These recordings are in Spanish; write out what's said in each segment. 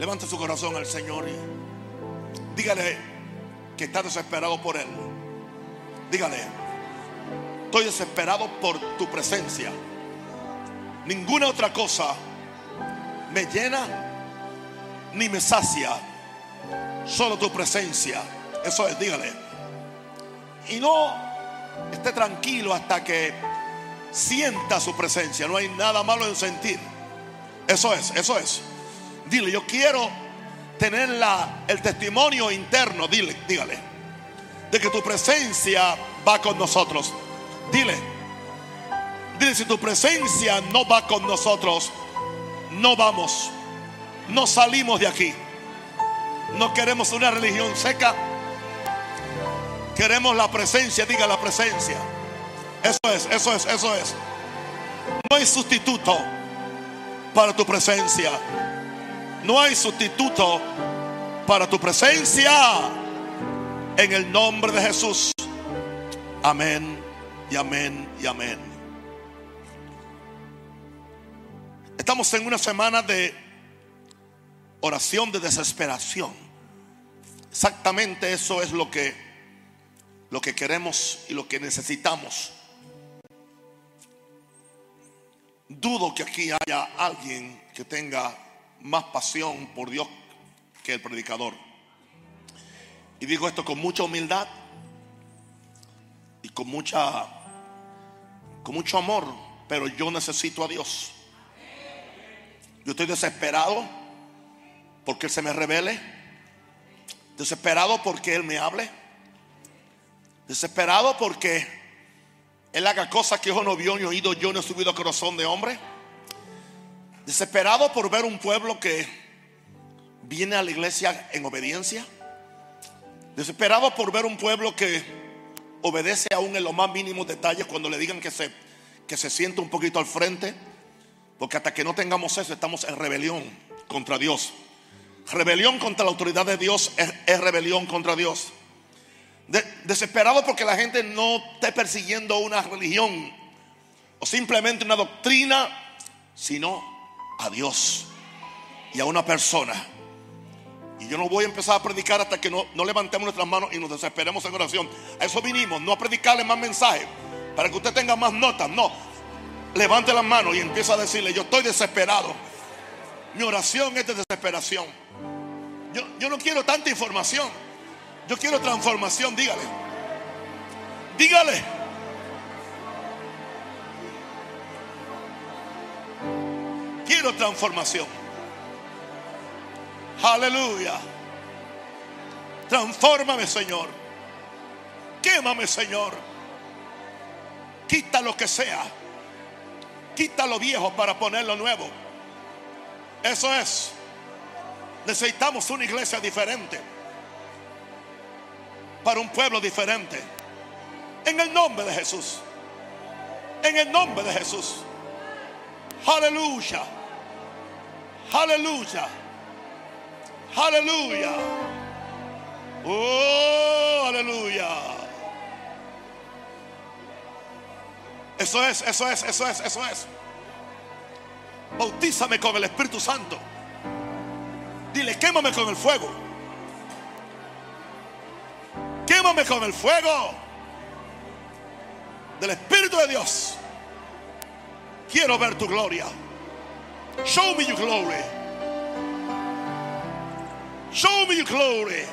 Levante su corazón al Señor y dígale que está desesperado por Él. Dígale, estoy desesperado por tu presencia. Ninguna otra cosa me llena ni me sacia. Solo tu presencia. Eso es, dígale. Y no esté tranquilo hasta que sienta su presencia. No hay nada malo en sentir. Eso es, eso es. Dile, yo quiero tener la, el testimonio interno, dile, dígale, de que tu presencia va con nosotros. Dile, dile, si tu presencia no va con nosotros, no vamos, no salimos de aquí. No queremos una religión seca. Queremos la presencia, diga la presencia. Eso es, eso es, eso es. No hay sustituto para tu presencia. No hay sustituto para tu presencia. En el nombre de Jesús. Amén y amén y amén. Estamos en una semana de oración de desesperación. Exactamente eso es lo que lo que queremos y lo que necesitamos. Dudo que aquí haya alguien que tenga más pasión por Dios que el predicador. Y digo esto con mucha humildad y con mucha con mucho amor, pero yo necesito a Dios. Yo estoy desesperado porque Él se me revele, desesperado porque Él me hable, desesperado porque Él haga cosas que yo no vio ni oído, yo no he subido a corazón de hombre. Desesperado por ver un pueblo que viene a la iglesia en obediencia. Desesperado por ver un pueblo que obedece aún en los más mínimos detalles cuando le digan que se, que se siente un poquito al frente. Porque hasta que no tengamos eso estamos en rebelión contra Dios. Rebelión contra la autoridad de Dios es, rebelión contra Dios. De- desesperado porque la gente no esté persiguiendo una religión o simplemente una doctrina, sino a Dios y a una persona. Y yo no voy a empezar a predicar hasta que no, levantemos nuestras manos y nos desesperemos en oración. A eso vinimos, no a predicarle más mensajes para que usted tenga más notas. No, levante las manos y empieza a decirle, yo estoy desesperado. Mi oración es de desesperación. Yo, yo no quiero tanta información. Yo quiero transformación, dígale. Dígale. Transformación. Aleluya. Transfórmame, Señor. Quémame, Señor. Quita lo que sea. Quita lo viejo para poner lo nuevo. Eso es. Necesitamos una iglesia diferente. Para un pueblo diferente. En el nombre de Jesús. En el nombre de Jesús. Aleluya. Aleluya. Aleluya. Oh, aleluya. Eso es, eso es, eso es, eso es. Bautízame con el Espíritu Santo. Dile, quémame con el fuego. Quémame con el fuego del Espíritu de Dios. Quiero ver tu gloria. Show me your glory. Show me your glory.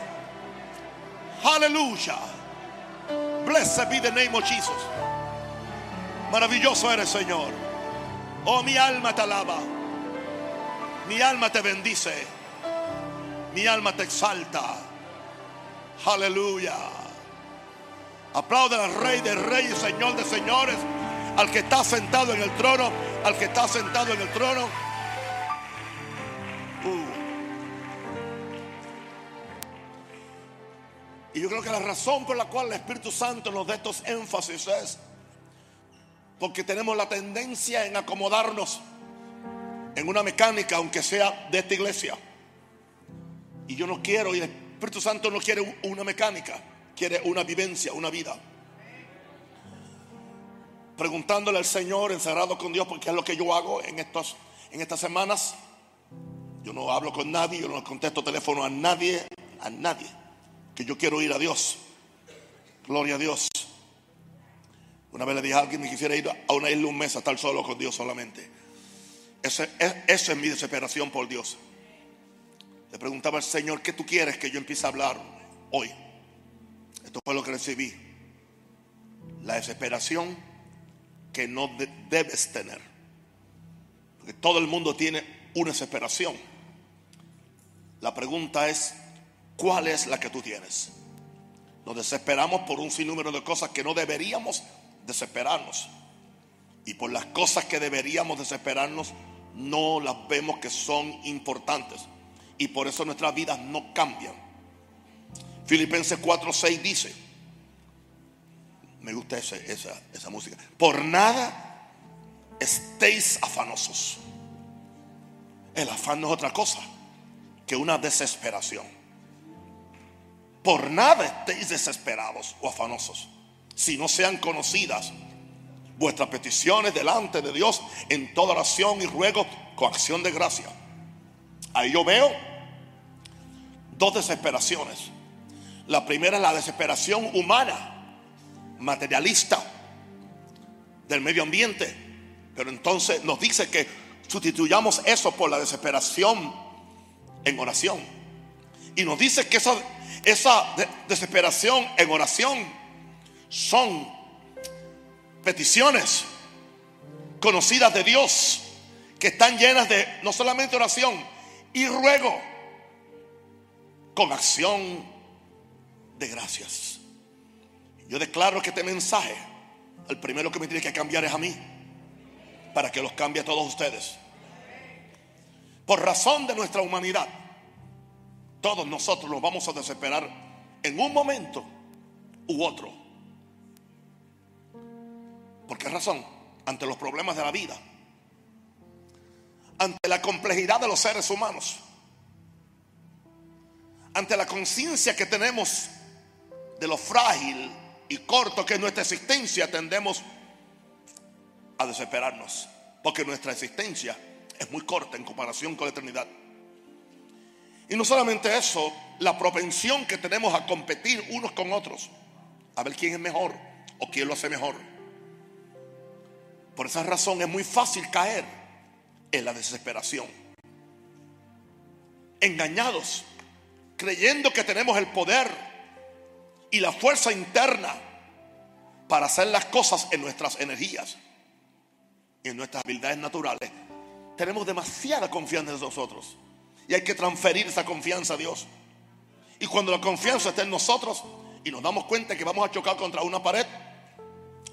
Hallelujah. Blessed be the name of Jesus. Maravilloso eres, Señor. Oh, mi alma te alaba. Mi alma te bendice. Mi alma te exalta. Aleluya. Aplauden al Rey de Reyes, Señor de Señores, al que está sentado en el trono, al que está sentado en el trono. Y yo creo que la razón por la cual el Espíritu Santo nos da estos énfasis es porque tenemos la tendencia en acomodarnos en una mecánica, aunque sea de esta iglesia. Y yo no quiero, y el Espíritu Santo no quiere una mecánica, quiere una vivencia, una vida. Preguntándole al Señor, encerrado con Dios, porque es lo que yo hago en, estos, en estas semanas. Yo no hablo con nadie, yo no contesto teléfono a nadie, a nadie. Que yo quiero ir a Dios. Gloria a Dios. Una vez le dije a alguien que quisiera ir a una isla un mes a estar solo con Dios solamente. Esa es, es mi desesperación por Dios. Le preguntaba al Señor, ¿qué tú quieres que yo empiece a hablar hoy? Esto fue lo que recibí. La desesperación que no debes tener. Porque todo el mundo tiene una desesperación. La pregunta es, ¿cuál es la que tú tienes? Nos desesperamos por un sinnúmero de cosas que no deberíamos desesperarnos. Y por las cosas que deberíamos desesperarnos, no las vemos que son importantes. Y por eso nuestras vidas no cambian. Filipenses 4:6 dice, me gusta esa, esa música, por nada estéis afanosos. El afán no es otra cosa que una desesperación. Por nada estéis desesperados o afanosos, si no sean conocidas vuestras peticiones delante de Dios en toda oración y ruego con acción de gracia. Ahí yo veo dos desesperaciones. La primera es la desesperación humana, materialista, del medio ambiente. Pero entonces nos dice que sustituyamos eso por la desesperación en oración. Y nos dice que esa, esa desesperación en oración son peticiones conocidas de Dios que están llenas de no solamente oración y ruego con acción de gracias. Yo declaro que este mensaje, el primero que me tiene que cambiar es a mí, para que los cambie a todos ustedes. Por razón de nuestra humanidad, todos nosotros nos vamos a desesperar en un momento u otro. ¿Por qué razón? Ante los problemas de la vida. Ante la complejidad de los seres humanos. Ante la conciencia que tenemos de lo frágil y corto que es nuestra existencia, tendemos a desesperarnos. Porque nuestra existencia es muy corta en comparación con la eternidad. Y no solamente eso, la propensión que tenemos a competir unos con otros, a ver quién es mejor o quién lo hace mejor. Por esa razón es muy fácil caer en la desesperación. Engañados, creyendo que tenemos el poder y la fuerza interna para hacer las cosas en nuestras energías y en nuestras habilidades naturales. Tenemos demasiada confianza en nosotros y hay que transferir esa confianza a Dios. Y cuando la confianza está en nosotros y nos damos cuenta que vamos a chocar contra una pared,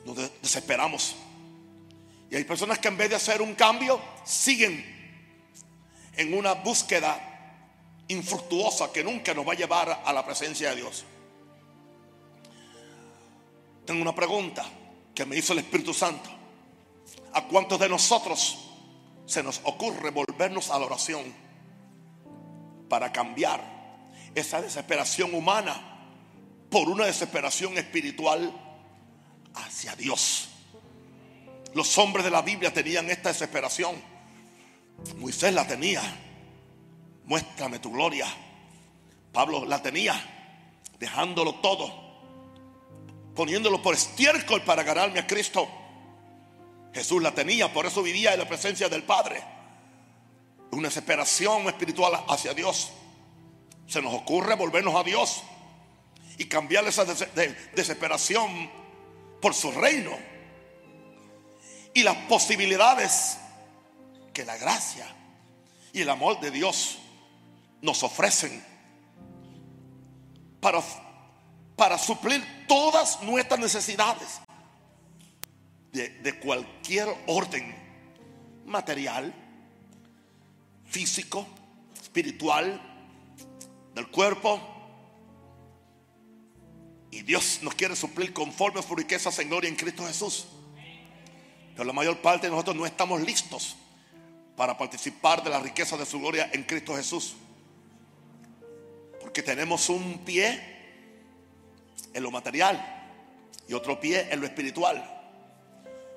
nos desesperamos y hay personas que en vez de hacer un cambio, siguen en una búsqueda infructuosa que nunca nos va a llevar a la presencia de Dios. Tengo una pregunta que me hizo el Espíritu Santo. ¿A cuántos de nosotros se nos ocurre volvernos a la oración para cambiar esa desesperación humana por una desesperación espiritual hacia Dios? Los hombres de la Biblia tenían esta desesperación. Moisés la tenía. Muéstrame tu gloria. Pablo la tenía, dejándolo todo, poniéndolo por estiércol para ganarme a Cristo. Jesús la tenía, por eso vivía en la presencia del Padre. Una desesperación espiritual hacia Dios. Se nos ocurre volvernos a Dios y cambiar esa desesperación por su reino y las posibilidades que la gracia y el amor de Dios nos ofrecen para, para suplir todas nuestras necesidades de, de cualquier orden material, físico, espiritual, del cuerpo. Y Dios nos quiere suplir conforme a su riquezas en gloria en Cristo Jesús. Pero la mayor parte de nosotros no estamos listos para participar de la riqueza de su gloria en Cristo Jesús. Porque tenemos un pie en lo material y otro pie en lo espiritual.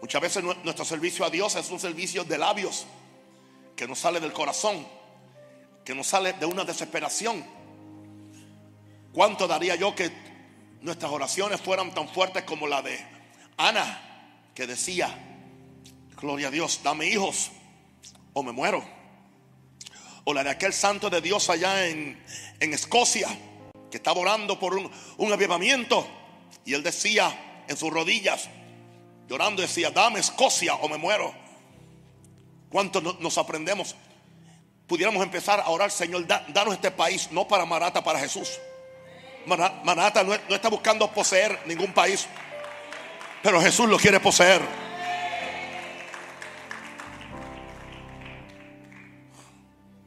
Muchas veces nuestro servicio a Dios es un servicio de labios que nos sale del corazón. que nos sale de una desesperación. ¿Cuánto daría yo que nuestras oraciones fueran tan fuertes como la de Ana, que decía, gloria a Dios, dame hijos o me muero? O la de aquel santo de Dios allá en, en Escocia, que estaba orando por un, un avivamiento. Y él decía en sus rodillas, llorando, decía, dame Escocia o me muero. ¿Cuánto nos aprendemos? Pudiéramos empezar a orar, Señor, danos este país, no para Marata, para Jesús. Marata no, está buscando poseer ningún país, pero Jesús lo quiere poseer.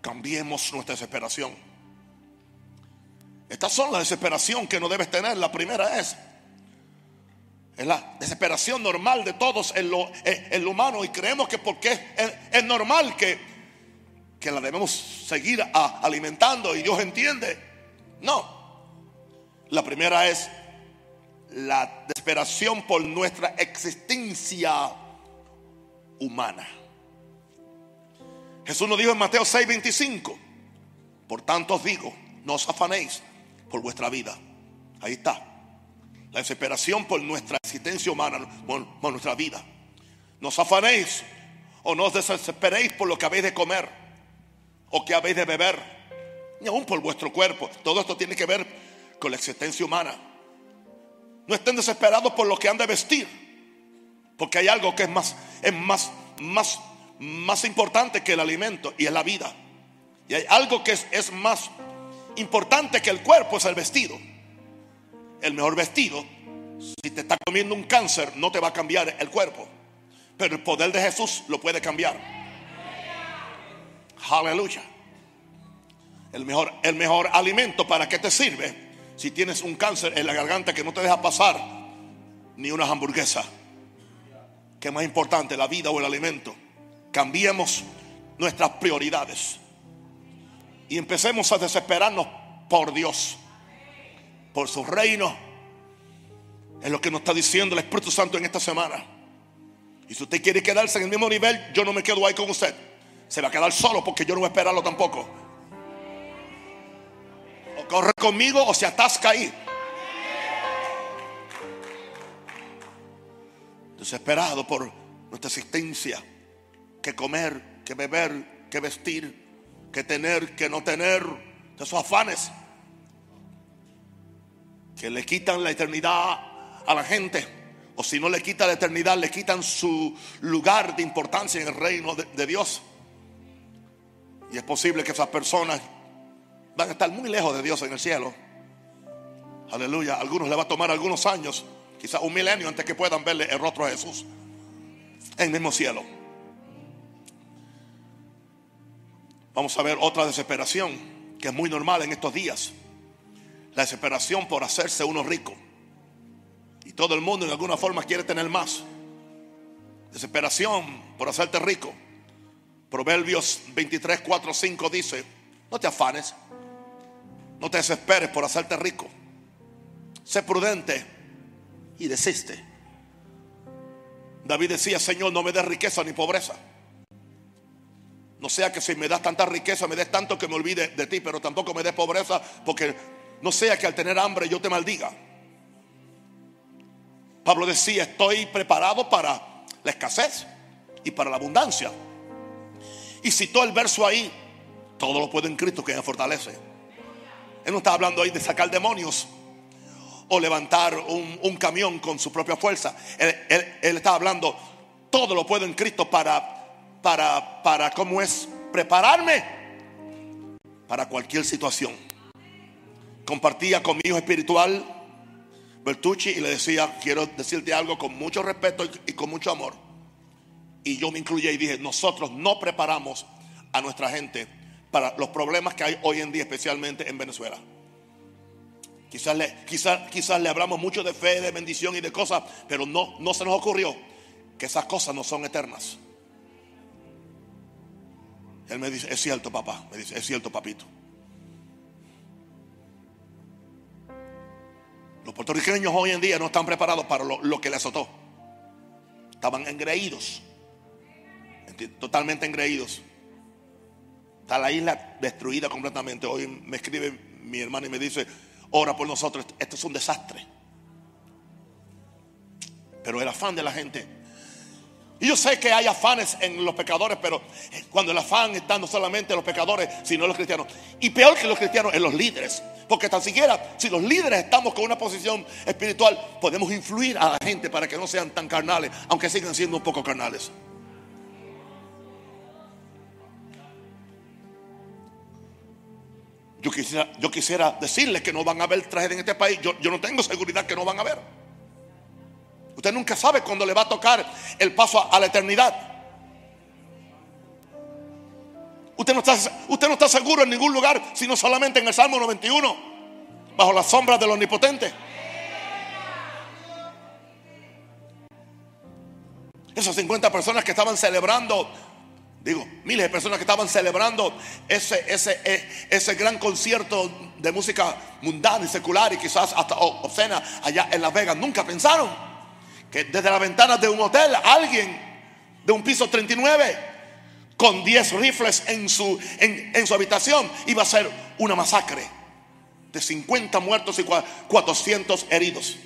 Cambiemos nuestra desesperación. Estas son la desesperación que no debes tener. La primera es, es la desesperación normal de todos en lo, en lo humano y creemos que porque es, es, normal que, que la debemos seguir alimentando y Dios entiende. No. La primera es la desesperación por nuestra existencia humana. Jesús nos dijo en Mateo 6:25, por tanto os digo, no os afanéis por vuestra vida. Ahí está. La desesperación por nuestra existencia humana, por, nuestra vida. No os afanéis o no os desesperéis por lo que habéis de comer o que habéis de beber, ni aún por vuestro cuerpo. Todo esto tiene que ver con la existencia humana. No estén desesperados por lo que han de vestir, porque hay algo que es más, es más, más, más importante que el alimento y es la vida. Y hay algo que es más importante que el cuerpo es el vestido. El mejor vestido, si te está comiendo un cáncer, no te va a cambiar el cuerpo. Pero el poder de Jesús lo puede cambiar. Aleluya. El mejor, el mejor alimento para qué te sirve si tienes un cáncer en la garganta que no te deja pasar ni una hamburguesa. ¿Qué más importante, la vida o el alimento? Cambiemos nuestras prioridades y empecemos a desesperarnos por Dios, por su reino. Es lo que nos está diciendo el Espíritu Santo en esta semana. Y si usted quiere quedarse en el mismo nivel, yo no me quedo ahí con usted. Se va a quedar solo porque yo no voy a esperarlo tampoco. O corre conmigo o se atasca ahí. Desesperado por nuestra existencia. Que comer, que beber, que vestir, que tener, que no tener, de esos afanes que le quitan la eternidad a la gente. O si no le quita la eternidad, le quitan su lugar de importancia en el reino de, Dios. Y es posible que esas personas van a estar muy lejos de Dios en el cielo. Aleluya. A algunos le va a tomar algunos años, quizás un milenio antes que puedan verle el rostro de Jesús en el mismo cielo. Vamos a ver otra desesperación que es muy normal en estos días. La desesperación por hacerse uno rico. Y todo el mundo en alguna forma quiere tener más. Desesperación por hacerte rico. Proverbios 23, 4, 5 dice, no te afanes, no te desesperes por hacerte rico. Sé prudente y desiste. David decía, Señor, no me des riqueza ni pobreza. No sea que si me das tanta riqueza, me des tanto que me olvide de ti, pero tampoco me des pobreza, porque no sea que al tener hambre yo te maldiga. Pablo decía, estoy preparado para la escasez y para la abundancia. Y citó el verso ahí, todo lo puede en Cristo que me fortalece. Él no está hablando ahí de sacar demonios o levantar un, camión con su propia fuerza. Él, él está hablando, todo lo puedo en Cristo para para, para ¿cómo es? Prepararme para cualquier situación. Compartía con mi hijo espiritual, Bertucci, y le decía, quiero decirte algo con mucho respeto y, con mucho amor. Y yo me incluí y dije, nosotros no preparamos a nuestra gente para los problemas que hay hoy en día, especialmente en Venezuela. Quizás le, quizás, quizás le hablamos mucho de fe, de bendición y de cosas, pero no, no se nos ocurrió que esas cosas no son eternas. Él me dice, es cierto papá, me dice, es cierto papito. Los puertorriqueños hoy en día no están preparados para lo, que le azotó. Estaban engreídos, totalmente engreídos. Está la isla destruida completamente. Hoy me escribe mi hermano y me dice, ora por nosotros, esto es un desastre. Pero el afán de la gente. Y yo sé que hay afanes en los pecadores, pero cuando el afán está no solamente en los pecadores, sino en los cristianos. Y peor que los cristianos, en los líderes. Porque tan siquiera, si los líderes estamos con una posición espiritual, podemos influir a la gente para que no sean tan carnales, aunque sigan siendo un poco carnales. Yo quisiera, yo quisiera decirles que no van a haber tragedia en este país. Yo, yo no tengo seguridad que no van a haber. Usted nunca sabe cuándo le va a tocar el paso a, la eternidad. Usted no, está, usted no está seguro en ningún lugar, sino solamente en el Salmo 91, bajo la sombra del Omnipotente. Esas 50 personas que estaban celebrando digo, miles de personas que estaban celebrando ese, ese, e, ese gran concierto de música mundana y secular y quizás hasta obscena allá en Las Vegas, nunca pensaron que desde las ventanas de un hotel alguien de un piso 39 con 10 rifles en su, en, en su habitación iba a ser una masacre de 50 muertos y 400 heridos.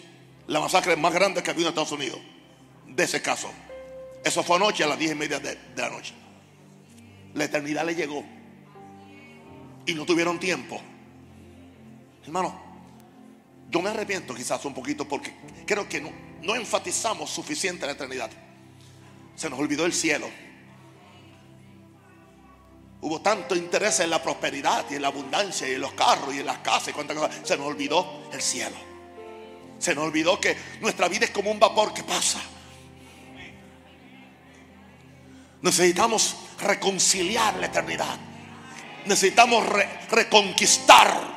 La masacre más grande que ha habido en Estados Unidos de ese caso. Eso fue anoche a las 10 y media de la noche la eternidad le llegó y no tuvieron tiempo. Hermano, yo me arrepiento quizás un poquito porque creo que no, no enfatizamos suficiente la eternidad. Se nos olvidó el cielo. Hubo tanto interés en la prosperidad y en la abundancia y en los carros y en las casas y. Se nos olvidó el cielo. Se nos olvidó que nuestra vida es como un vapor que pasa. Necesitamos reconciliar la eternidad. Necesitamos reconquistar.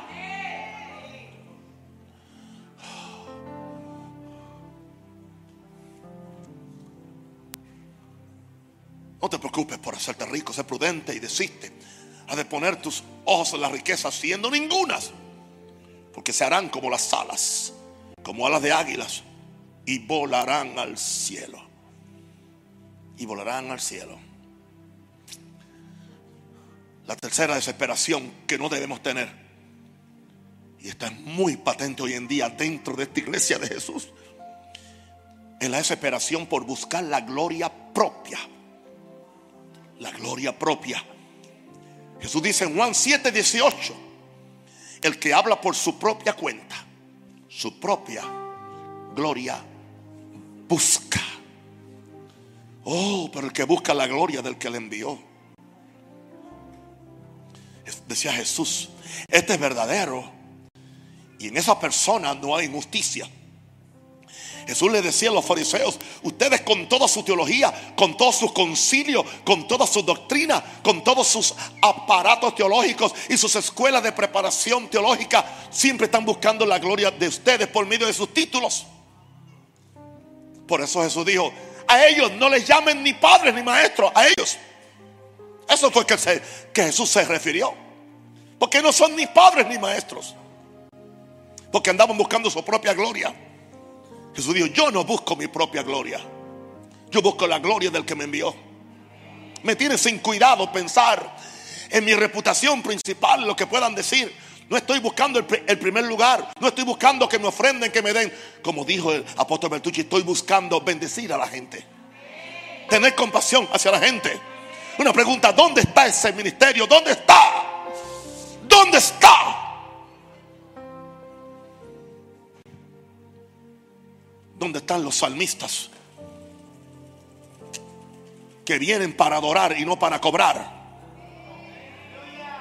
No te preocupes por hacerte rico, sé prudente y desiste. A de poner tus ojos en las riquezas, siendo ningunas, porque se harán como las alas, como alas de águilas, y volarán al cielo. Y volarán al cielo. La tercera desesperación que no debemos tener. Y está muy patente hoy en día dentro de esta iglesia de Jesús. Es la desesperación por buscar la gloria propia. La gloria propia. Jesús dice en Juan 7, 18. El que habla por su propia cuenta, su propia gloria busca. Oh, pero el que busca la gloria del que le envió decía Jesús, este es verdadero. Y en esa persona no hay injusticia. Jesús le decía a los fariseos, ustedes con toda su teología, con todos sus concilios, con toda su doctrina, con todos sus aparatos teológicos y sus escuelas de preparación teológica, siempre están buscando la gloria de ustedes por medio de sus títulos. Por eso Jesús dijo, a ellos no les llamen ni padres ni maestros, a ellos. Eso fue que, que Jesús se refirió. Porque no son ni padres ni maestros. Porque andaban buscando su propia gloria. Jesús dijo, yo no busco mi propia gloria. Yo busco la gloria del que me envió. Me tiene sin cuidado pensar en mi reputación principal, lo que puedan decir. No estoy buscando el, primer lugar. No estoy buscando que me ofrenden, que me den. Como dijo el apóstol Bertucci, estoy buscando bendecir a la gente. Tener compasión hacia la gente. Una pregunta, ¿dónde está ese ministerio? ¿Dónde está? ¿Dónde está? ¿Dónde están los salmistas? Que vienen para adorar y no para cobrar.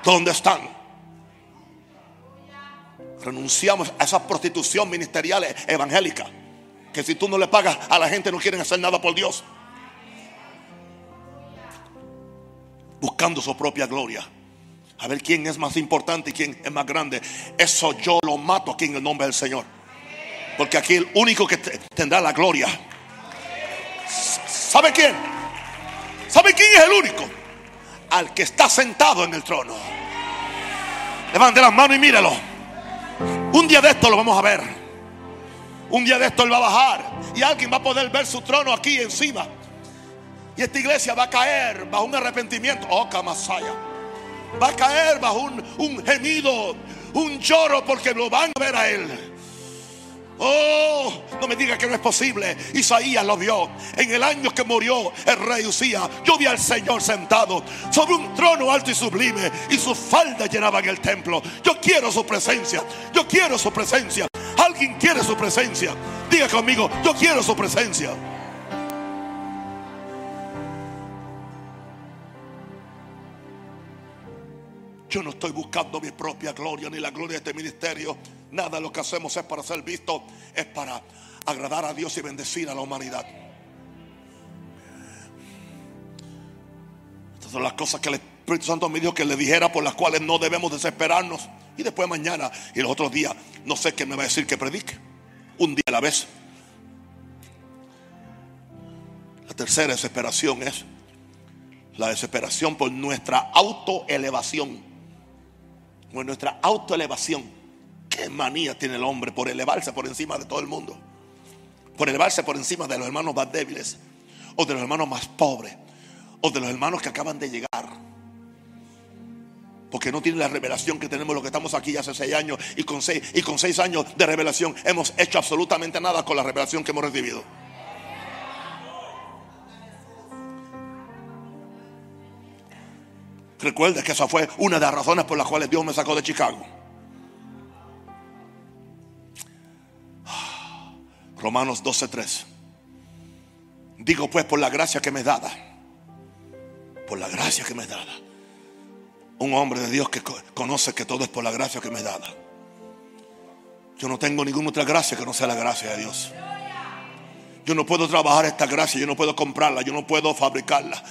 ¿Dónde están? Renunciamos a esa prostitución ministerial evangélica. Que si tú no le pagas a la gente no quieren hacer nada por Dios. Buscando su propia gloria a ver quién es más importante y quién es más grande. Eso yo lo mato aquí en el nombre del Señor. Porque aquí el único que tendrá la gloria. ¿Sabe quién? ¿Sabe quién es el único? Al que está sentado en el trono. Levante las manos y mírelo. Un día de esto lo vamos a ver. Un día de esto él va a bajar. Y alguien va a poder ver su trono aquí encima. Y esta iglesia va a caer bajo un arrepentimiento. Oh, Camasaya. va a caer bajo un, un gemido, un lloro porque lo van a ver a él. Oh, no me diga que no es posible. Isaías lo vio. En el año que murió el rey Usía, yo vi al Señor sentado sobre un trono alto y sublime y sus faldas llenaban el templo. Yo quiero su presencia. Yo quiero su presencia. Alguien quiere su presencia. Diga conmigo, yo quiero su presencia. Yo no estoy buscando mi propia gloria ni la gloria de este ministerio. Nada de lo que hacemos es para ser visto, es para agradar a Dios y bendecir a la humanidad. Estas son las cosas que el Espíritu Santo me dijo que le dijera por las cuales no debemos desesperarnos. Y después mañana y los otros días, no sé qué me va a decir que predique. Un día a la vez. La tercera desesperación es la desesperación por nuestra autoelevación con nuestra autoelevación. Qué manía tiene el hombre por elevarse por encima de todo el mundo. Por elevarse por encima de los hermanos más débiles. O de los hermanos más pobres. O de los hermanos que acaban de llegar. Porque no tiene la revelación que tenemos los que estamos aquí hace seis años. Y con seis, y con seis años de revelación hemos hecho absolutamente nada con la revelación que hemos recibido. Recuerda que esa fue una de las razones por las cuales Dios me sacó de Chicago. Romanos 12:3. Digo pues por la gracia que me es dada. Por la gracia que me es dada. Un hombre de Dios que conoce que todo es por la gracia que me es dada. Yo no tengo ninguna otra gracia que no sea la gracia de Dios. Yo no puedo trabajar esta gracia, yo no puedo comprarla, yo no puedo fabricarla.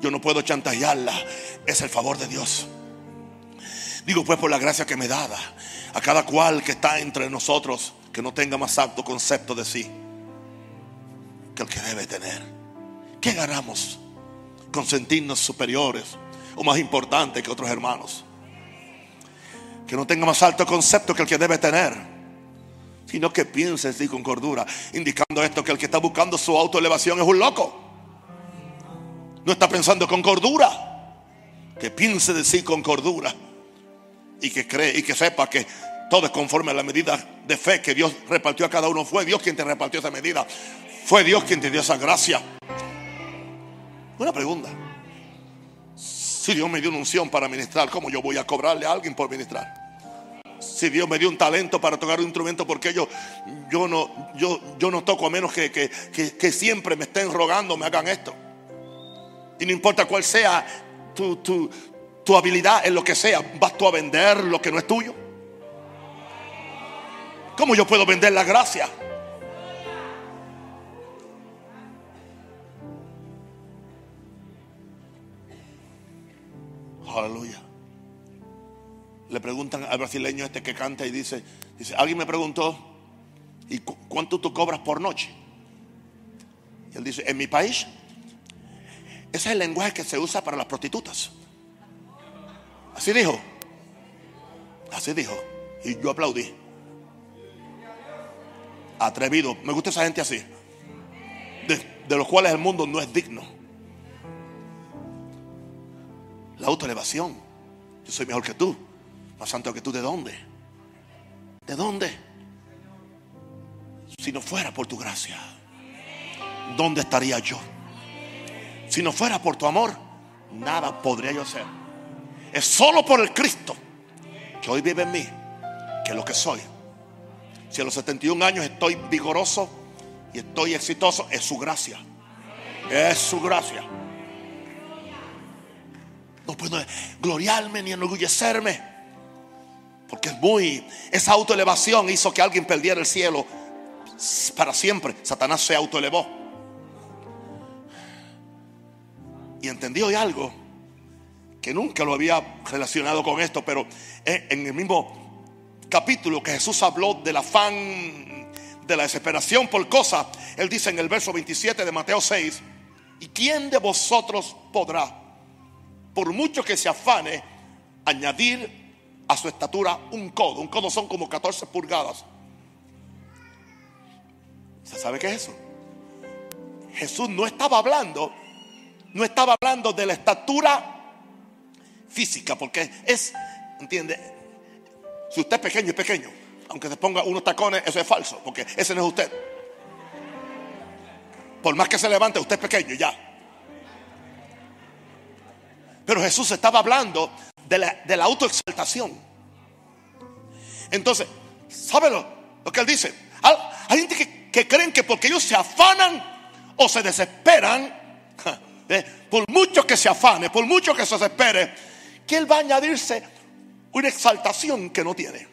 Yo no puedo chantajearla. Es el favor de Dios. Digo pues por la gracia que me dada a cada cual que está entre nosotros que no tenga más alto concepto de sí que el que debe tener. ¿Qué ganamos con sentirnos superiores o más importantes que otros hermanos? Que no tenga más alto concepto que el que debe tener, sino que piense así con cordura, indicando esto que el que está buscando su autoelevación es un loco no está pensando con cordura. Que piense de sí con cordura. Y que cree y que sepa que todo es conforme a la medida de fe que Dios repartió a cada uno. Fue Dios quien te repartió esa medida. Fue Dios quien te dio esa gracia. Una pregunta. Si Dios me dio una unción para ministrar, ¿cómo yo voy a cobrarle a alguien por ministrar? Si Dios me dio un talento para tocar un instrumento, porque yo, yo, no, yo, yo no toco a menos que, que, que siempre me estén rogando, me hagan esto. Y no importa cuál sea tu, tu habilidad en lo que sea, vas tú a vender lo que no es tuyo. ¿Cómo yo puedo vender la gracia? Aleluya. Le preguntan al brasileño este que canta y dice, dice, alguien me preguntó, ¿y cuánto tú cobras por noche? Y él dice, en mi país ese es el lenguaje que se usa para las prostitutas. Así dijo. Así dijo. Y yo aplaudí. Atrevido. Me gusta esa gente así. De, los cuales el mundo no es digno. La autoelevación. Yo soy mejor que tú. Más santo que tú. ¿De dónde? ¿De dónde? Si no fuera por tu gracia, ¿dónde estaría yo? Si no fuera por tu amor, nada podría yo hacer. Es solo por el Cristo que hoy vive en mí, que lo que soy. Si a los 71 años estoy vigoroso y estoy exitoso, es su gracia. Es su gracia. No puedo gloriarme ni enorgullecerme. Porque es muy. Esa autoelevación hizo que alguien perdiera el cielo para siempre. Satanás se autoelevó. Y entendí hoy algo que nunca lo había relacionado con esto, pero en el mismo capítulo que Jesús habló del afán, de la desesperación por cosas, él dice en el verso 27 de Mateo 6, ¿y quién de vosotros podrá, por mucho que se afane, añadir a su estatura un codo? Un codo son como 14 pulgadas. ¿Se sabe qué es eso? Jesús no estaba hablando no estaba hablando de la estatura física, porque es, ¿entiende? Si usted es pequeño, es pequeño. Aunque se ponga unos tacones, eso es falso, porque ese no es usted. Por más que se levante, usted es pequeño ya. Pero Jesús estaba hablando de la, autoexaltación. Entonces, ¿sabe lo, que él dice? Hay gente que, que creen que porque ellos se afanan o se desesperan, eh, por mucho que se afane, por mucho que se desespere, que él va a añadirse una exaltación que no tiene.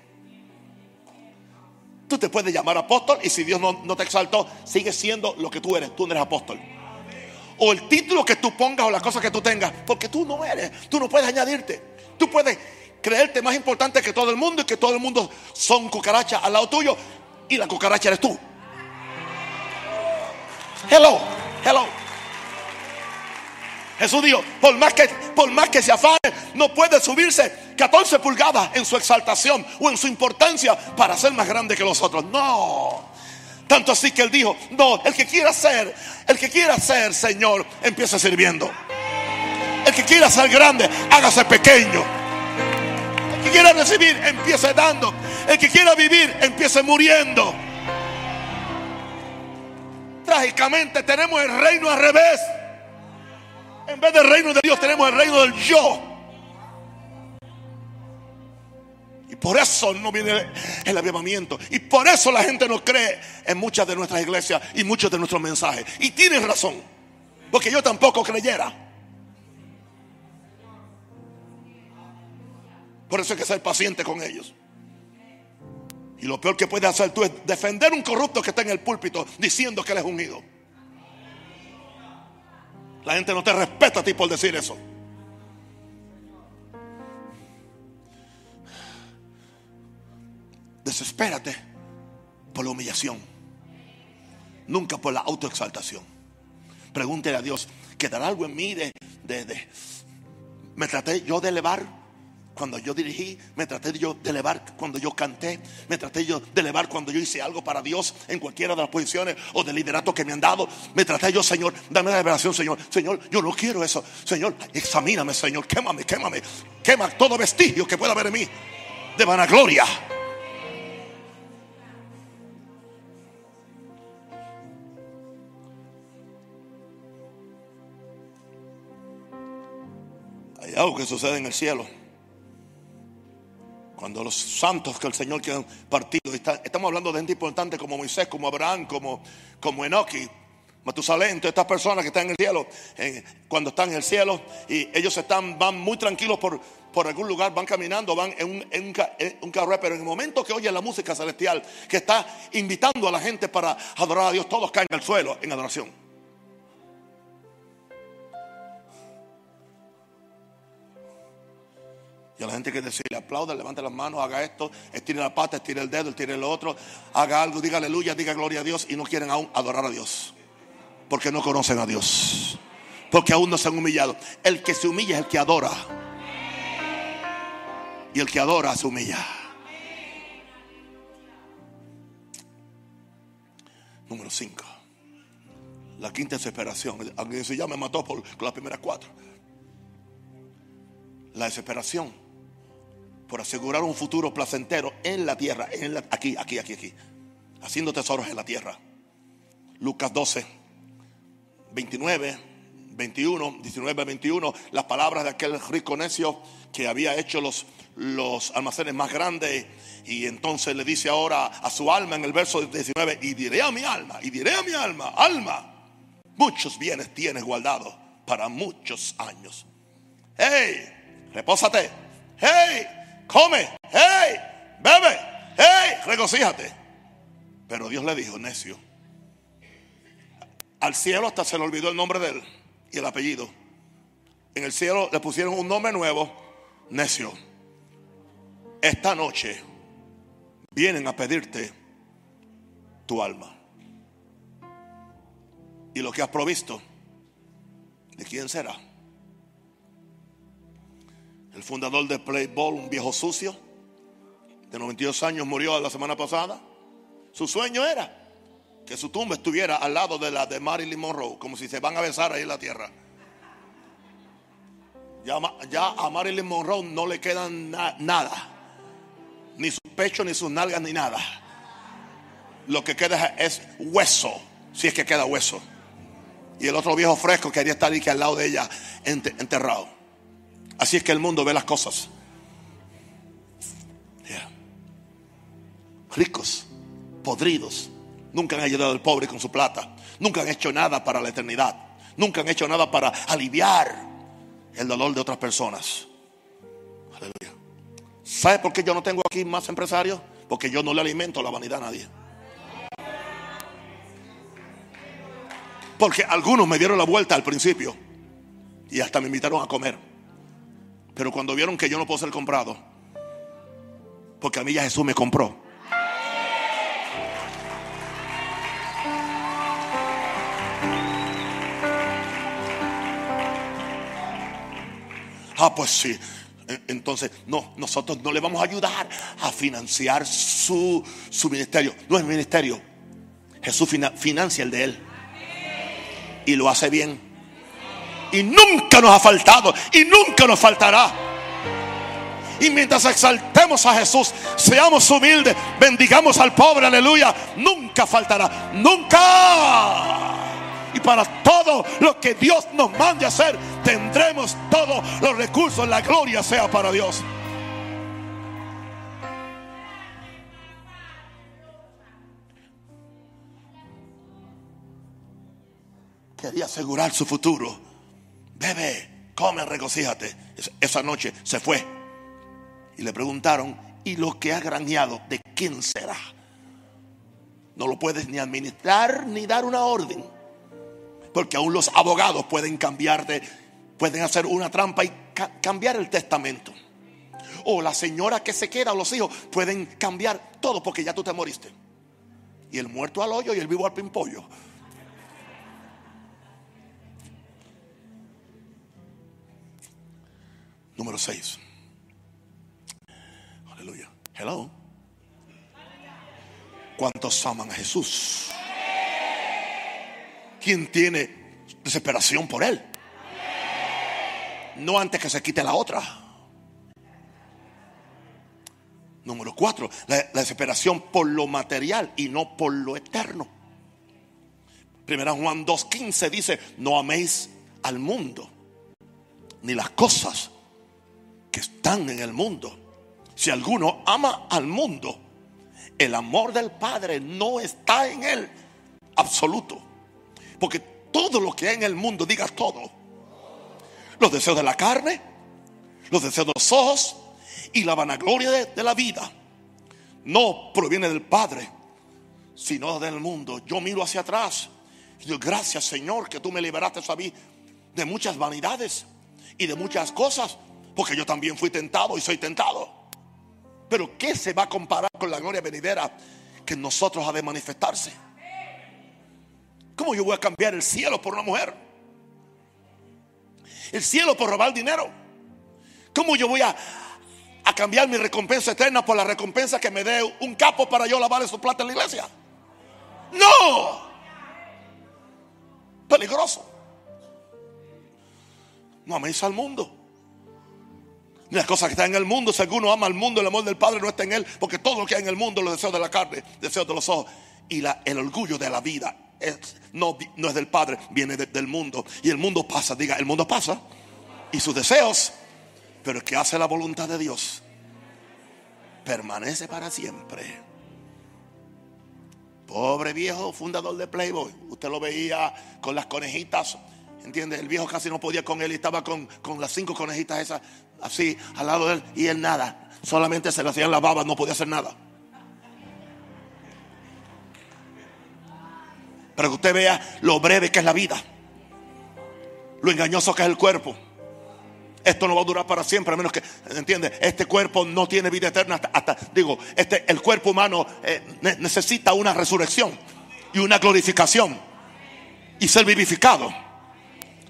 Tú te puedes llamar apóstol y si Dios no, no te exaltó, sigue siendo lo que tú eres. Tú no eres apóstol o el título que tú pongas o las cosas que tú tengas, porque tú no eres, tú no puedes añadirte. Tú puedes creerte más importante que todo el mundo y que todo el mundo son cucarachas al lado tuyo y la cucaracha eres tú. Hello, hello. Jesús dijo, por más que, por más que se afane, no puede subirse 14 pulgadas en su exaltación o en su importancia para ser más grande que los otros. No. Tanto así que él dijo, no, el que quiera ser, el que quiera ser Señor, empieza sirviendo. El que quiera ser grande, hágase pequeño. El que quiera recibir, empiece dando. El que quiera vivir, empiece muriendo. Trágicamente tenemos el reino al revés. En vez del reino de Dios tenemos el reino del yo. por eso no viene el avivamiento. Y por eso la gente no cree en muchas de nuestras iglesias y muchos de nuestros mensajes. Y tienen razón. Porque yo tampoco creyera. Por eso hay que ser paciente con ellos. Y lo peor que puedes hacer tú es defender un corrupto que está en el púlpito diciendo que él es unido. La gente no te respeta a ti por decir eso. Desespérate por la humillación, nunca por la autoexaltación. Pregúntele a Dios, ¿quedará algo en mí de, de, me traté yo de elevar? Cuando yo dirigí, me traté yo de elevar cuando yo canté, me traté yo de elevar cuando yo hice algo para Dios en cualquiera de las posiciones o de liderato que me han dado. Me traté yo, Señor, dame la revelación, Señor. Señor, yo no quiero eso. Señor, examíname, Señor, quémame, quémame. Quema todo vestigio que pueda haber en mí de vanagloria. algo que sucede en el cielo. Cuando los santos que el Señor que han partido, estamos hablando de gente importante como Moisés, como Abraham, como, como Matusalén, todas estas personas que están en el cielo, cuando están en el cielo y ellos están, van muy tranquilos por, por algún lugar, van caminando, van en un, en un, carro, pero en el momento que oyen la música celestial que está invitando a la gente para adorar a Dios, todos caen al suelo en adoración. Y a la gente que decirle aplauda, levante las manos, haga esto, estire la pata, estire el dedo, estire el otro, haga algo, diga aleluya, diga gloria a Dios y no quieren aún adorar a Dios. Porque no conocen a Dios. Porque aún no se han humillado. El que se humilla es el que adora. Y el que adora se humilla. Número 5. La quinta desesperación. Alguien se ya me mató por las primeras cuatro. La desesperación por asegurar un futuro placentero en la tierra, en aquí, aquí, aquí, aquí, haciendo tesoros en la tierra. Lucas 12, 29, 21, 19, 21, las palabras de aquel rico necio que había hecho los, los almacenes más grandes y entonces le dice ahora a su alma en el verso 19, y diré a mi alma, y diré a mi alma, alma, muchos bienes tienes guardados para muchos años. Hey, repósate. Hey, come, hey, bebe, hey, regocíjate. Pero Dios le dijo, necio. Al cielo hasta se le olvidó el nombre de él y el apellido. En el cielo le pusieron un nombre nuevo, necio. Esta noche vienen a pedirte tu alma. Y lo que has provisto, ¿de quién será? El fundador de Playboy, un viejo sucio, de 92 años, murió la semana pasada. Su sueño era que su tumba estuviera al lado de la de Marilyn Monroe, como si se van a besar ahí en la tierra. Ya, ya a Marilyn Monroe no le quedan nada. Ni su pecho, ni sus nalgas, ni nada. Lo que queda es hueso. Si es que queda hueso. Y el otro viejo fresco quería estar aquí al lado de ella enterrado. Así es que el mundo ve las cosas. Ricos, podridos. Nunca han ayudado al pobre con su plata. Nunca han hecho nada para la eternidad. Nunca han hecho nada para aliviar el dolor de otras personas. Aleluya. ¿Sabe por qué yo no tengo aquí más empresarios? Porque yo no le alimento la vanidad a nadie. Porque algunos me dieron la vuelta al principio y hasta me invitaron a comer. Pero cuando vieron que yo no puedo ser comprado, porque a mí ya Jesús me compró. Ah, pues sí. E, entonces, no, nosotros no le vamos a ayudar a financiar su, su ministerio. No es ministerio. Jesús financia el de él y lo hace bien. Y nunca nos ha faltado y nunca nos faltará. Y mientras exaltemos a Jesús, seamos humildes, bendigamos al pobre, aleluya, nunca faltará, nunca. Y para todo lo que Dios nos mande hacer, tendremos todos los recursos, la gloria sea para Dios. quería asegurar su futuro. Bebe, come, regocíjate. Esa noche se fue. Y le preguntaron, ¿y lo que ha granjeado, de quién será? No lo puedes ni administrar ni dar una orden. Porque aún los abogados pueden cambiarte, pueden hacer una trampa y cambiar el testamento. O la señora que se queda los hijos pueden cambiar todo porque ya tú te moriste. Y el muerto al hoyo y el vivo al pimpollo. Número 6. Aleluya. Hello. ¿Cuántos aman a Jesús? ¿Quién tiene desesperación por Él? No antes que se quite la otra. Número 4. La, desesperación por lo material y no por lo eterno. Primera Juan 2.15 dice, no améis al mundo ni las cosas están en el mundo. Si alguno ama al mundo, el amor del Padre no está en él absoluto. Porque todo lo que hay en el mundo, diga todo. Los deseos de la carne, los deseos de los ojos y la vanagloria de, la vida no proviene del Padre, sino del mundo. Yo miro hacia atrás y gracias Señor que tú me liberaste a mí de muchas vanidades y de muchas cosas porque yo también fui tentado y soy tentado. Pero ¿qué se va a comparar con la gloria venidera que en nosotros ha de manifestarse? ¿Cómo yo voy a cambiar el cielo por una mujer? El cielo por robar dinero. ¿Cómo yo voy a, a cambiar mi recompensa eterna por la recompensa que me dé un capo para yo lavarle su plata en la iglesia? No. Peligroso. No améis al mundo las cosas que están en el mundo. Si alguno ama al mundo, el amor del Padre no está en él. Porque todo lo que hay en el mundo, los deseos de la carne, deseos de los ojos y el orgullo de la vida, no, no, es del Padre, viene del mundo. Y el mundo pasa, diga, el mundo pasa. Y sus deseos, pero el que hace la voluntad de Dios, permanece para siempre. Pobre viejo fundador de Playboy. Usted lo veía con las conejitas. ¿Entiende? El viejo casi no podía con él y estaba con, con las cinco conejitas esas así al lado de él y él nada. Solamente se le hacían las babas, no podía hacer nada. Para que usted vea lo breve que es la vida, lo engañoso que es el cuerpo. Esto no va a durar para siempre, a menos que, ¿entiende? Este cuerpo no tiene vida eterna hasta, digo, este, el cuerpo humano eh, necesita una resurrección y una glorificación y ser vivificado.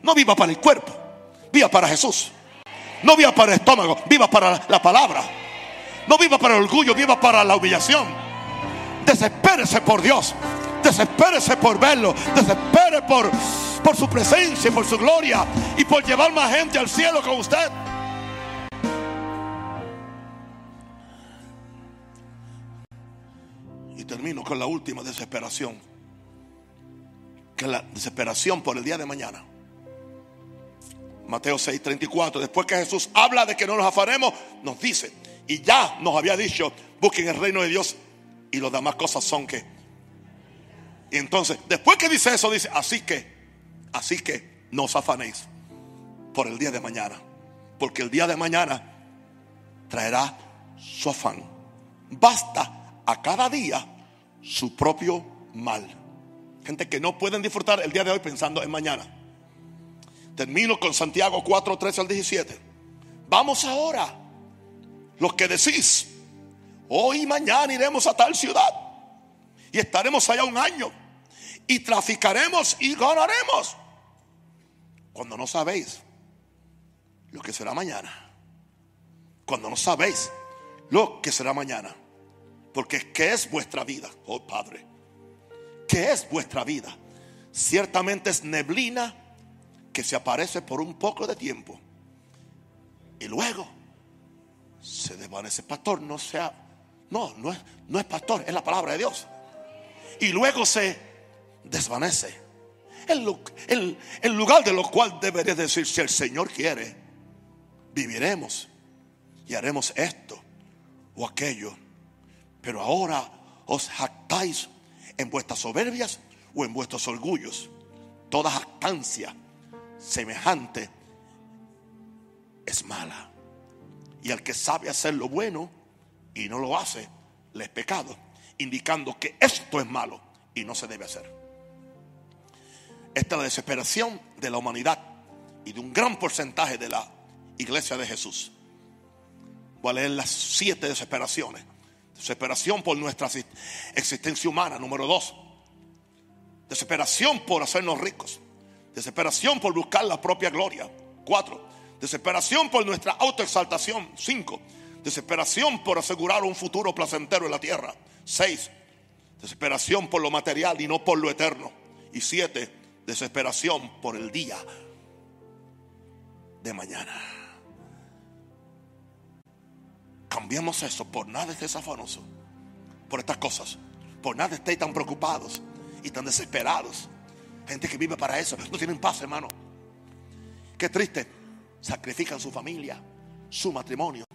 No viva para el cuerpo, viva para Jesús. No viva para el estómago, viva para la palabra. No viva para el orgullo, viva para la humillación. Desespérese por Dios. Desespérese por verlo. Desespere por, por su presencia, por su gloria y por llevar más gente al cielo con usted. Y termino con la última desesperación, que la desesperación por el día de mañana. Mateo 6:34, después que Jesús habla de que no nos afaremos, nos dice, y ya nos había dicho, busquen el reino de Dios y las demás cosas son que. Y entonces, después que dice eso, dice, así que, así que no os afanéis por el día de mañana, porque el día de mañana traerá su afán. Basta a cada día su propio mal. Gente que no pueden disfrutar el día de hoy pensando en mañana. Termino con Santiago 4, 13 al 17. Vamos ahora, los que decís, hoy y mañana iremos a tal ciudad y estaremos allá un año y traficaremos y ganaremos. Cuando no sabéis lo que será mañana. Cuando no sabéis lo que será mañana. Porque ¿qué es vuestra vida? Oh Padre. ¿Qué es vuestra vida? Ciertamente es neblina que se aparece por un poco de tiempo. Y luego se desvanece. Pastor, no sea. No, no es, no es pastor, es la palabra de Dios. Y luego se desvanece. El, lugar de lo cual debería decir, si el Señor quiere, viviremos y haremos esto o aquello. Pero ahora os jactáis en vuestras soberbias o en vuestros orgullos. Toda jactancia semejante es mala. Y al que sabe hacer lo bueno y no lo hace, le es pecado, indicando que esto es malo y no se debe hacer. Esta es la desesperación de la humanidad y de un gran porcentaje de la iglesia de Jesús. Voy a leer las siete desesperaciones. Desesperación por nuestra existencia humana, número dos. Desesperación por hacernos ricos. Desesperación por buscar la propia gloria. Cuatro. Desesperación por nuestra autoexaltación. Cinco. Desesperación por asegurar un futuro placentero en la tierra. Seis. Desesperación por lo material y no por lo eterno. Y siete. Desesperación por el día de mañana. Cambiamos eso por nada estés afanoso. Por estas cosas. Por nada estéis tan preocupados y tan desesperados. Gente que vive para eso. No tienen paz, hermano. Qué triste. Sacrifican su familia, su matrimonio.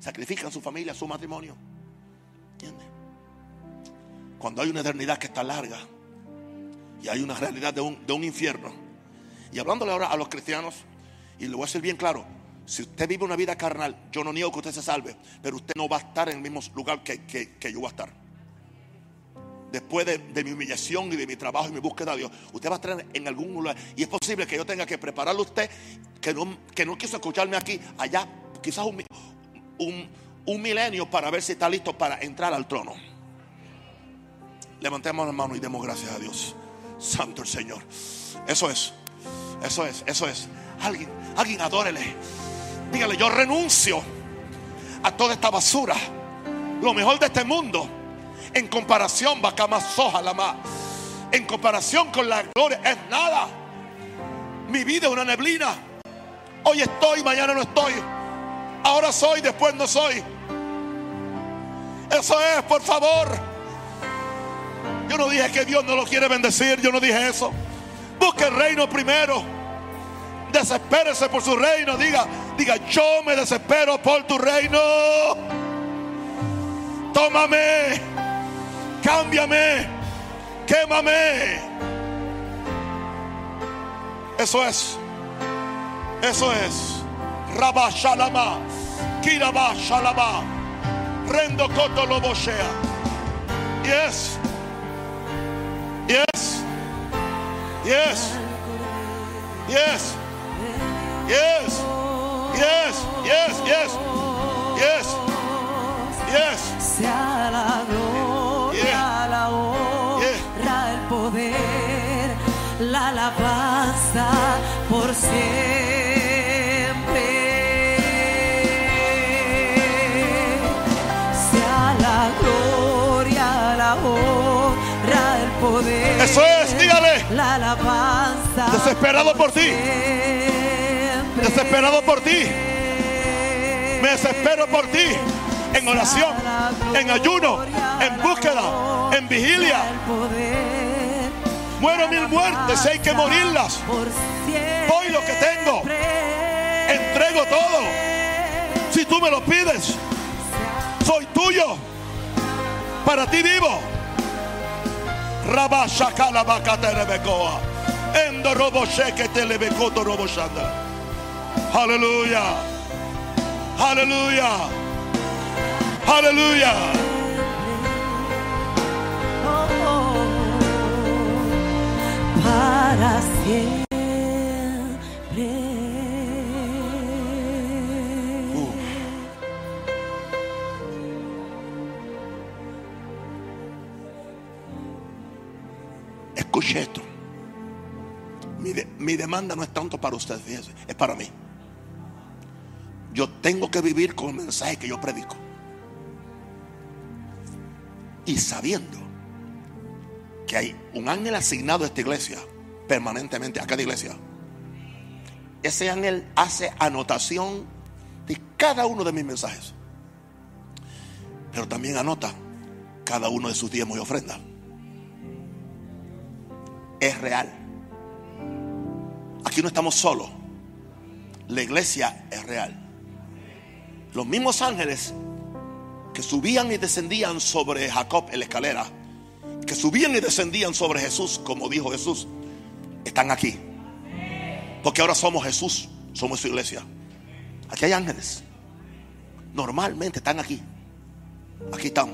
Sacrifican su familia, su matrimonio. ¿Entiendes? Cuando hay una eternidad que está larga y hay una realidad de un, de un infierno. Y hablándole ahora a los cristianos, y le voy a ser bien claro, si usted vive una vida carnal, yo no niego que usted se salve, pero usted no va a estar en el mismo lugar que, que yo voy a estar después de, mi humillación y de mi trabajo y mi búsqueda de Dios, usted va a estar en algún lugar. Y es posible que yo tenga que prepararle a usted que no, que no quiso escucharme aquí, allá, quizás un, un, milenio para ver si está listo para entrar al trono. Levantemos las manos y demos gracias a Dios. Santo el Señor. Eso es. Eso es. Eso es. Alguien, alguien adórele. Dígale, yo renuncio a toda esta basura. Lo mejor de este mundo en comparación, soja la más. En comparación con la gloria es nada. Mi vida es una neblina. Hoy estoy, mañana no estoy. Ahora soy, después no soy. Eso es, por favor. Yo no dije que Dios no lo quiere bendecir. Yo no dije eso. Busque el reino primero. Desespérese por su reino. Diga, diga, yo me desespero por tu reino. Tómame cámbiame, quémame. Eso es, eso es. Rabba Shalama, Kiraba Shalama, Rendo Koto Loboshea. Yes, yes, yes, yes, yes, yes, yes, yes, yes, yes. Eso es, dígale. La alabanza. Desesperado por ti. Desesperado por ti. Me desespero por ti. En oración, en ayuno, en búsqueda, en vigilia. Muero mil muertes, hay que morirlas. Doy que tengo. Entrego todo. Si tú me lo pides, soy tuyo. Para ti vivo. Aleluya. Aleluya. Aleluya. Oh, oh, para siempre. Escuche esto. Mi, de- mi demanda no es tanto para usted, fíjese, es para mí. Yo tengo que vivir con el mensaje que yo predico. Y sabiendo que hay un ángel asignado a esta iglesia, permanentemente, a cada iglesia. Ese ángel hace anotación de cada uno de mis mensajes. Pero también anota cada uno de sus diezmos y ofrendas es real. Aquí no estamos solos. La iglesia es real. Los mismos ángeles que subían y descendían sobre Jacob en la escalera, que subían y descendían sobre Jesús, como dijo Jesús, están aquí. Porque ahora somos Jesús, somos su iglesia. Aquí hay ángeles. Normalmente están aquí. Aquí están.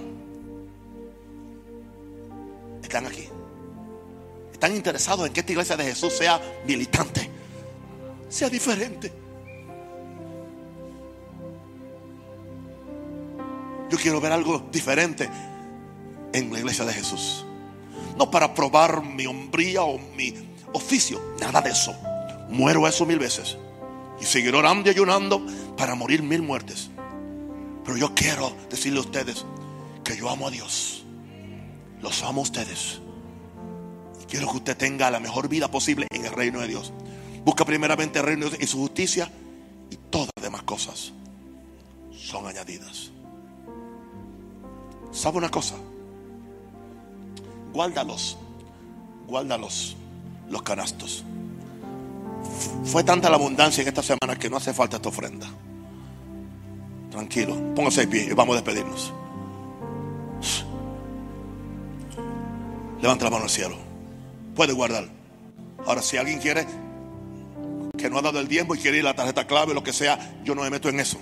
Están aquí están interesados en que esta iglesia de Jesús sea militante, sea diferente. Yo quiero ver algo diferente en la iglesia de Jesús. No para probar mi hombría o mi oficio, nada de eso. Muero eso mil veces. Y seguiré orando y ayunando para morir mil muertes. Pero yo quiero decirle a ustedes que yo amo a Dios. Los amo a ustedes. Quiero que usted tenga la mejor vida posible en el reino de Dios. Busca primeramente el reino de Dios y su justicia y todas las demás cosas son añadidas. ¿Sabe una cosa? Guárdalos, guárdalos los canastos. Fue tanta la abundancia en esta semana que no hace falta esta ofrenda. Tranquilo, póngase pie y vamos a despedirnos. Levanta la mano al cielo. Puede guardar. Ahora, si alguien quiere que no ha dado el diezmo y quiere ir la tarjeta clave lo que sea, yo no me meto en eso.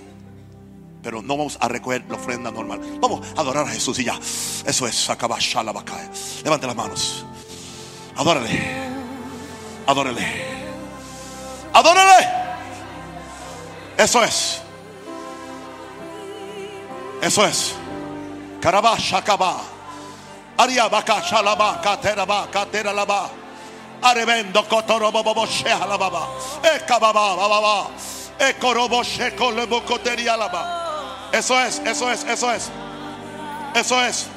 Pero no vamos a recoger la ofrenda normal. Vamos a adorar a Jesús y ya. Eso es. Levante las manos. Adórale. Adórale. Adórale. Eso es. Eso es. Carabá, Shakaba. Ariabaka, Shalaba, Kateraba, Kateralaba. Arevendo, Kotorobo, Bobo, Shehalababa. Ekababa, Bababa. Ekorobo, Shekolebo, Koterialaba. Eso es, eso es, eso es. Eso es.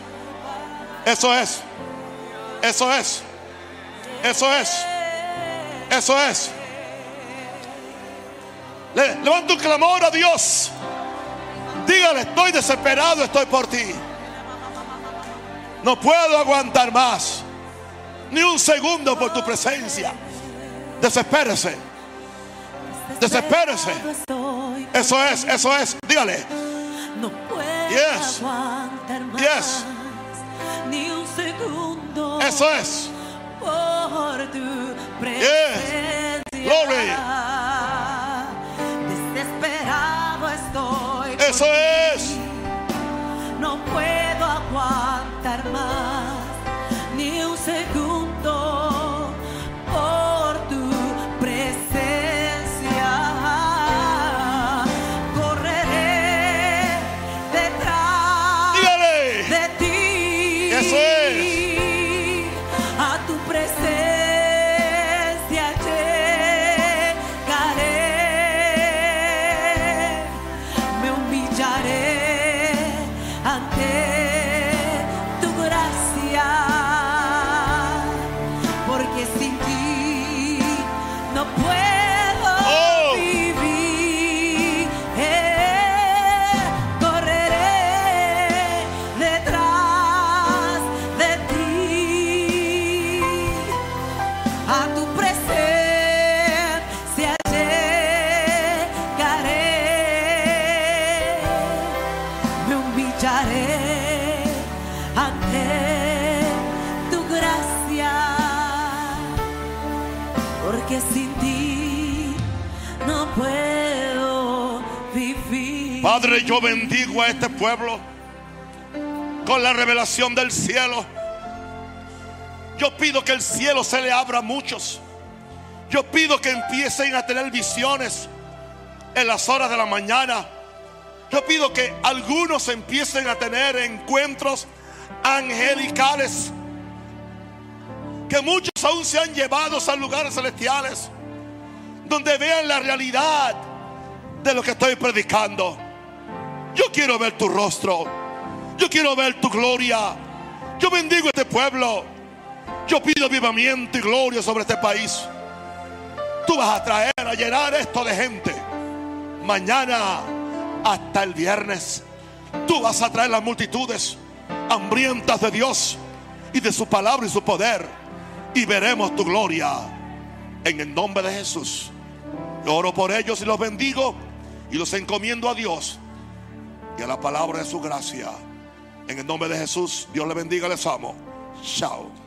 Eso es. Eso es. Eso es. Eso es. Le, levanta un clamor a Dios. Dígale, estoy desesperado, estoy por ti. No puedo aguantar más. Ni un segundo por tu presencia. Desespérese. Desespérese. Eso es, eso es. Dígale. No puedo Yes. aguantar más Yes. ni un segundo Eso es. por tu presencia. Glory. Porque sin ti no puedo vivir. Padre, yo bendigo a este pueblo con la revelación del cielo. Yo pido que el cielo se le abra a muchos. Yo pido que empiecen a tener visiones en las horas de la mañana. Yo pido que algunos empiecen a tener encuentros angelicales. Que muchos aún sean llevados a lugares celestiales. Donde vean la realidad de lo que estoy predicando. Yo quiero ver tu rostro. Yo quiero ver tu gloria. Yo bendigo este pueblo. Yo pido avivamiento y gloria sobre este país. Tú vas a traer a llenar esto de gente. Mañana hasta el viernes. Tú vas a traer las multitudes hambrientas de Dios y de su palabra y su poder. Y veremos tu gloria. En el nombre de Jesús. Yo oro por ellos y los bendigo. Y los encomiendo a Dios. Y a la palabra de su gracia. En el nombre de Jesús. Dios les bendiga. Les amo. Chao.